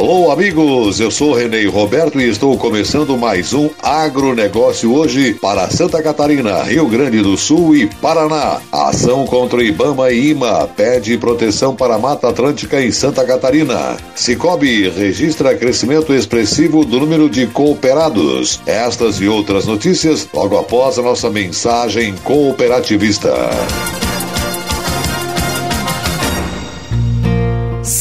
Alô, amigos! Eu sou Renê Roberto e estou começando mais um agronegócio hoje para Santa Catarina, Rio Grande do Sul e Paraná. Ação contra Ibama e IMA pede proteção para a Mata Atlântica em Santa Catarina. Cicobi registra crescimento expressivo do número de cooperados. Estas e outras notícias logo após a nossa mensagem cooperativista.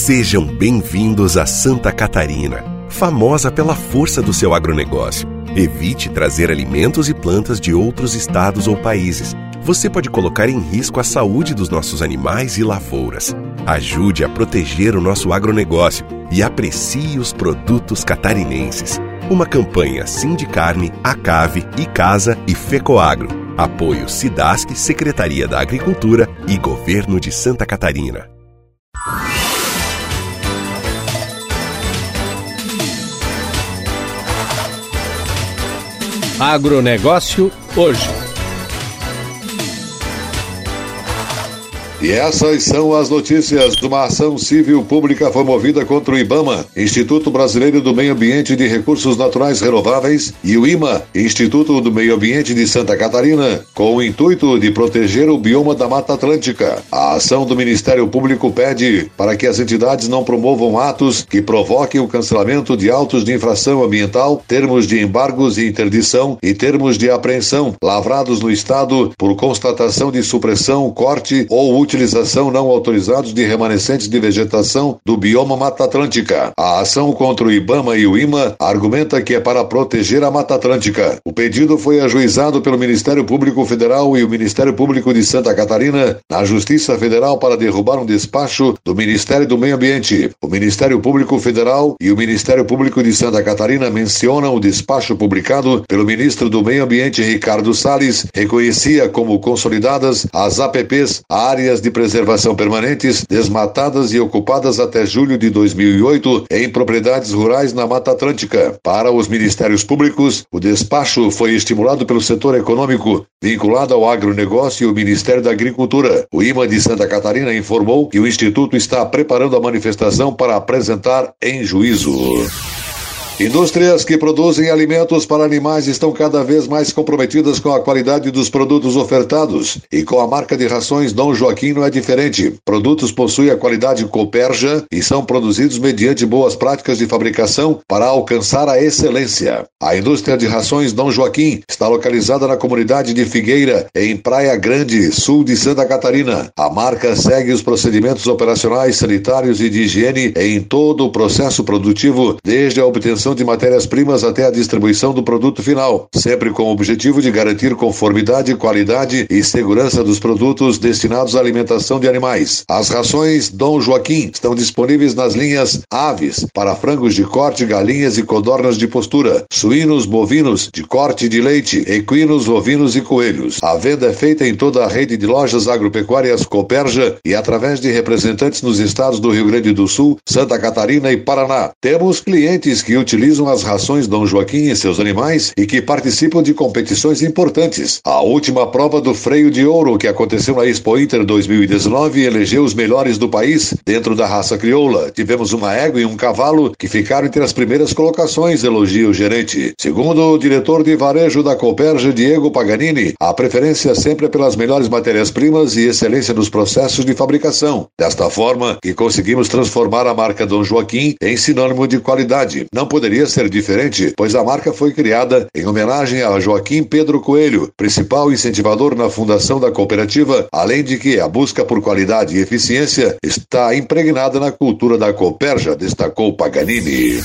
Sejam bem-vindos a Santa Catarina, famosa pela força do seu agronegócio. Evite trazer alimentos e plantas de outros estados ou países. Você pode colocar em risco a saúde dos nossos animais e lavouras. Ajude a proteger o nosso agronegócio e aprecie os produtos catarinenses. Uma campanha Sindicarne, Acave, Icasa e Fecoagro. Apoio Sidasc, Secretaria da Agricultura e Governo de Santa Catarina. Agronegócio hoje. E essas são as notícias de uma ação civil pública promovida contra o IBAMA, Instituto Brasileiro do Meio Ambiente de Recursos Naturais Renováveis, e o IMA, Instituto do Meio Ambiente de Santa Catarina, com o intuito de proteger o bioma da Mata Atlântica. A ação do Ministério Público pede para que as entidades não promovam atos que provoquem o cancelamento de autos de infração ambiental, termos de embargos e interdição e termos de apreensão lavrados no Estado por constatação de supressão, corte ou utilização não autorizados de remanescentes de vegetação do bioma Mata Atlântica. A ação contra o IBAMA e o IMA argumenta que é para proteger a Mata Atlântica. O pedido foi ajuizado pelo Ministério Público Federal e o Ministério Público de Santa Catarina na Justiça Federal para derrubar um despacho do Ministério do Meio Ambiente. O Ministério Público Federal e o Ministério Público de Santa Catarina mencionam o despacho publicado pelo ministro do Meio Ambiente Ricardo Salles, reconhecia como consolidadas as APPs, áreas áreas de preservação permanentes desmatadas e ocupadas até julho de 2008 em propriedades rurais na Mata Atlântica. Para os ministérios públicos, o despacho foi estimulado pelo setor econômico vinculado ao agronegócio e o Ministério da Agricultura. O IMA de Santa Catarina informou que o Instituto está preparando a manifestação para apresentar em juízo. Indústrias que produzem alimentos para animais estão cada vez mais comprometidas com a qualidade dos produtos ofertados e com a marca de rações Dom Joaquim não é diferente. Produtos possuem a qualidade Coperja e são produzidos mediante boas práticas de fabricação para alcançar a excelência. A indústria de rações Dom Joaquim está localizada na comunidade de Figueira, em Praia Grande, sul de Santa Catarina. A marca segue os procedimentos operacionais, sanitários e de higiene em todo o processo produtivo, desde a obtenção de matérias-primas até a distribuição do produto final, sempre com o objetivo de garantir conformidade, qualidade e segurança dos produtos destinados à alimentação de animais. As rações Dom Joaquim estão disponíveis nas linhas aves, para frangos de corte, galinhas e codornas de postura, suínos, bovinos, de corte de leite, equinos, ovinos e coelhos. A venda é feita em toda a rede de lojas agropecuárias Coperja e através de representantes nos estados do Rio Grande do Sul, Santa Catarina e Paraná. Temos clientes que utilizam utilizam as rações Dom Joaquim e seus animais e que participam de competições importantes. A última prova do freio de ouro que aconteceu na Expo Inter 2019 elegeu os melhores do país dentro da raça crioula. Tivemos uma égua e um cavalo que ficaram entre as primeiras colocações, elogia o gerente. Segundo o diretor de varejo da Coperja, Diego Paganini, a preferência sempre é pelas melhores matérias-primas e excelência nos processos de fabricação. Desta forma, que conseguimos transformar a marca Dom Joaquim em sinônimo de qualidade. Não poderia ser diferente, pois a marca foi criada em homenagem a Joaquim Pedro Coelho, principal incentivador na fundação da cooperativa, além de que a busca por qualidade e eficiência está impregnada na cultura da Cooperja, destacou Paganini.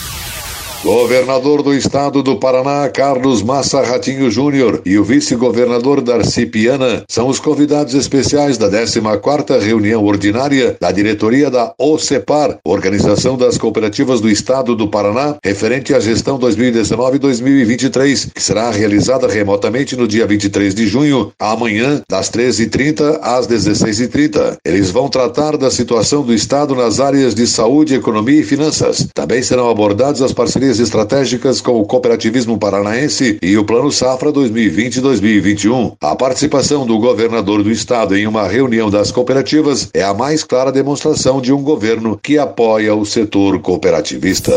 Governador do Estado do Paraná, Carlos Massa Ratinho Júnior, e o vice-governador Darcy Piana são os convidados especiais da 14ª reunião ordinária da diretoria da OCEPAR, Organização das Cooperativas do Estado do Paraná, referente à gestão 2019-2023, que será realizada remotamente no dia 23 de junho, amanhã, das 13h30 às 16h30. Eles vão tratar da situação do Estado nas áreas de saúde, economia e finanças. Também serão abordados as parcerias estratégicas com o Cooperativismo Paranaense e o Plano Safra 2020-2021. A participação do governador do estado em uma reunião das cooperativas é a mais clara demonstração de um governo que apoia o setor cooperativista.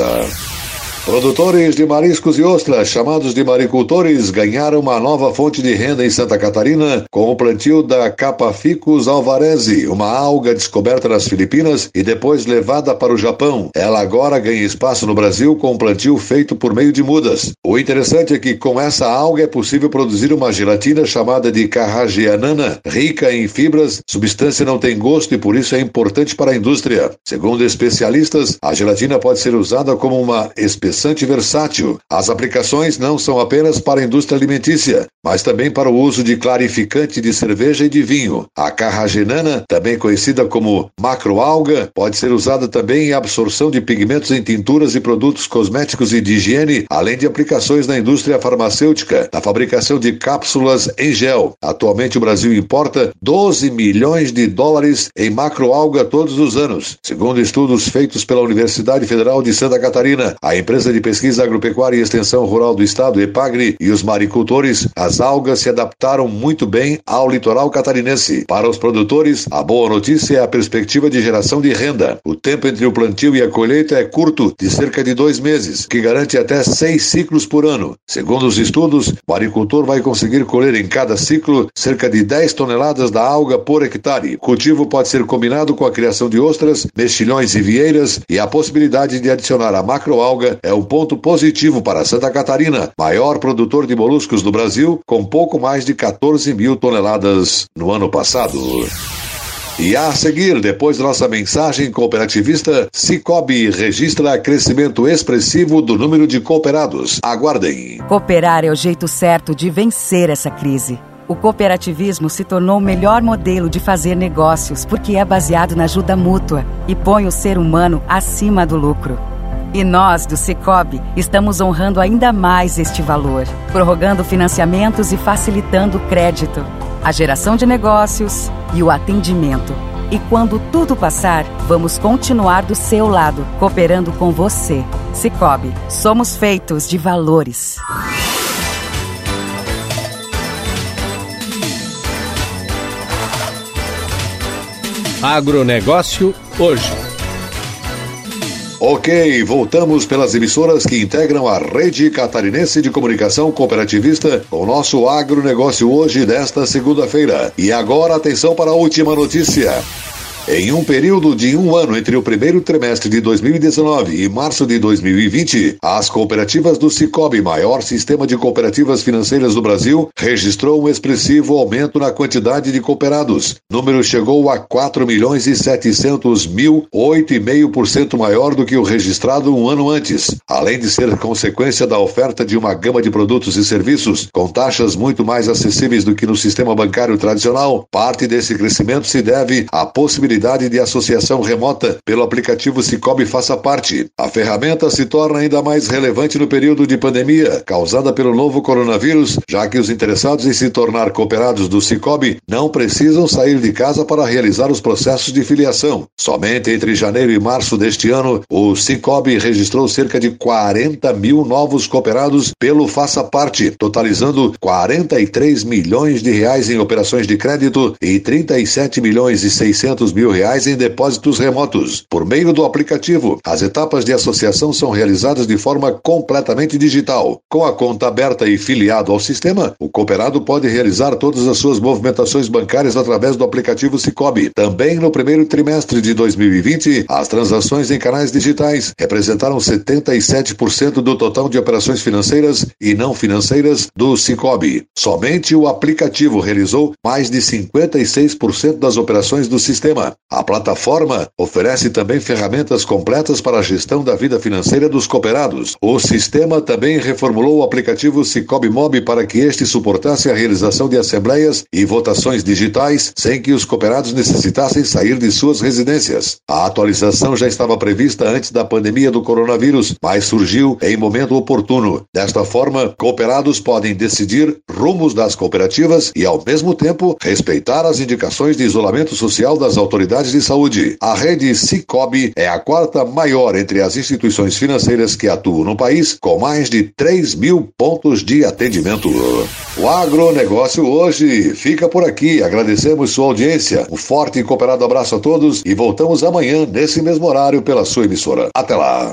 Produtores de mariscos e ostras, chamados de maricultores, ganharam uma nova fonte de renda em Santa Catarina com o plantio da Capaficus alvarezi, uma alga descoberta nas Filipinas e depois levada para o Japão. Ela agora ganha espaço no Brasil com um plantio feito por meio de mudas. O interessante é que com essa alga é possível produzir uma gelatina chamada de carragianana, rica em fibras, substância não tem gosto e por isso é importante para a indústria. Segundo especialistas, a gelatina pode ser usada como uma especialidade interessante e versátil. As aplicações não são apenas para a indústria alimentícia, mas também para o uso de clarificante de cerveja e de vinho. A carragenana, também conhecida como macroalga, pode ser usada também em absorção de pigmentos em tinturas e produtos cosméticos e de higiene, além de aplicações na indústria farmacêutica, na fabricação de cápsulas em gel. Atualmente o Brasil importa 12 milhões de dólares em macroalga todos os anos. Segundo estudos feitos pela Universidade Federal de Santa Catarina, a empresa Empresa de Pesquisa Agropecuária e Extensão Rural do Estado, EPAGRE, e os maricultores, as algas se adaptaram muito bem ao litoral catarinense. Para os produtores, a boa notícia é a perspectiva de geração de renda. O tempo entre o plantio e a colheita é curto, de cerca de dois meses, que garante até seis ciclos por ano. Segundo os estudos, o agricultor vai conseguir colher em cada ciclo cerca de 10 toneladas da alga por hectare. O cultivo pode ser combinado com a criação de ostras, mexilhões e vieiras e a possibilidade de adicionar a macroalga é um ponto positivo para Santa Catarina, maior produtor de moluscos do Brasil, com pouco mais de 14 mil toneladas no ano passado. E a seguir, depois da nossa mensagem cooperativista, Cicobi registra crescimento expressivo do número de cooperados. Aguardem. Cooperar é o jeito certo de vencer essa crise. O cooperativismo se tornou o melhor modelo de fazer negócios porque é baseado na ajuda mútua e põe o ser humano acima do lucro. E nós, do Cicobi, estamos honrando ainda mais este valor, prorrogando financiamentos e facilitando o crédito, a geração de negócios e o atendimento. E quando tudo passar, vamos continuar do seu lado, cooperando com você. Cicobi, somos feitos de valores. Agronegócio hoje. Ok, voltamos pelas emissoras que integram a rede catarinense de comunicação cooperativista com o nosso agronegócio hoje desta segunda-feira. E agora atenção para a última notícia. Em um período de um ano entre o primeiro trimestre de 2019 e março de 2020, as cooperativas do Cicobi, maior sistema de cooperativas financeiras do Brasil, registrou um expressivo aumento na quantidade de cooperados. O número chegou a 4 milhões e 700 mil, 8,5% maior do que o registrado um ano antes. Além de ser consequência da oferta de uma gama de produtos e serviços com taxas muito mais acessíveis do que no sistema bancário tradicional, parte desse crescimento se deve à possibilidade possibilidade de associação remota pelo aplicativo Cicobi Faça Parte. A ferramenta se torna ainda mais relevante no período de pandemia causada pelo novo coronavírus, já que os interessados em se tornar cooperados do Cicobi não precisam sair de casa para realizar os processos de filiação. Somente entre janeiro e março deste ano, o Cicobi registrou cerca de 40 mil novos cooperados pelo Faça Parte, totalizando 43 milhões de reais em operações de crédito e 37 milhões e 600 mil mil reais em depósitos remotos. Por meio do aplicativo, as etapas de associação são realizadas de forma completamente digital. Com a conta aberta e filiado ao sistema, o cooperado pode realizar todas as suas movimentações bancárias através do aplicativo Cicobi. Também no primeiro trimestre de 2020, as transações em canais digitais representaram 77% do total de operações financeiras e não financeiras do Cicobi. Somente o aplicativo realizou mais de 56% das operações do sistema. A plataforma oferece também ferramentas completas para a gestão da vida financeira dos cooperados. O sistema também reformulou o aplicativo Cicobi Mob para que este suportasse a realização de assembleias e votações digitais sem que os cooperados necessitassem sair de suas residências. A atualização já estava prevista antes da pandemia do coronavírus, mas surgiu em momento oportuno. Desta forma, cooperados podem decidir rumos das cooperativas e, ao mesmo tempo, respeitar as indicações de isolamento social das autoridades unidades de saúde. A rede Cicobi é a quarta maior entre as instituições financeiras que atuam no país, com mais de 3 mil pontos de atendimento. O agronegócio hoje fica por aqui. Agradecemos sua audiência. Um forte e cooperado abraço a todos e voltamos amanhã nesse mesmo horário pela sua emissora. Até lá.